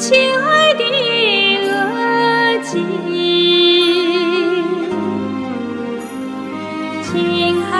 亲爱的额吉亲爱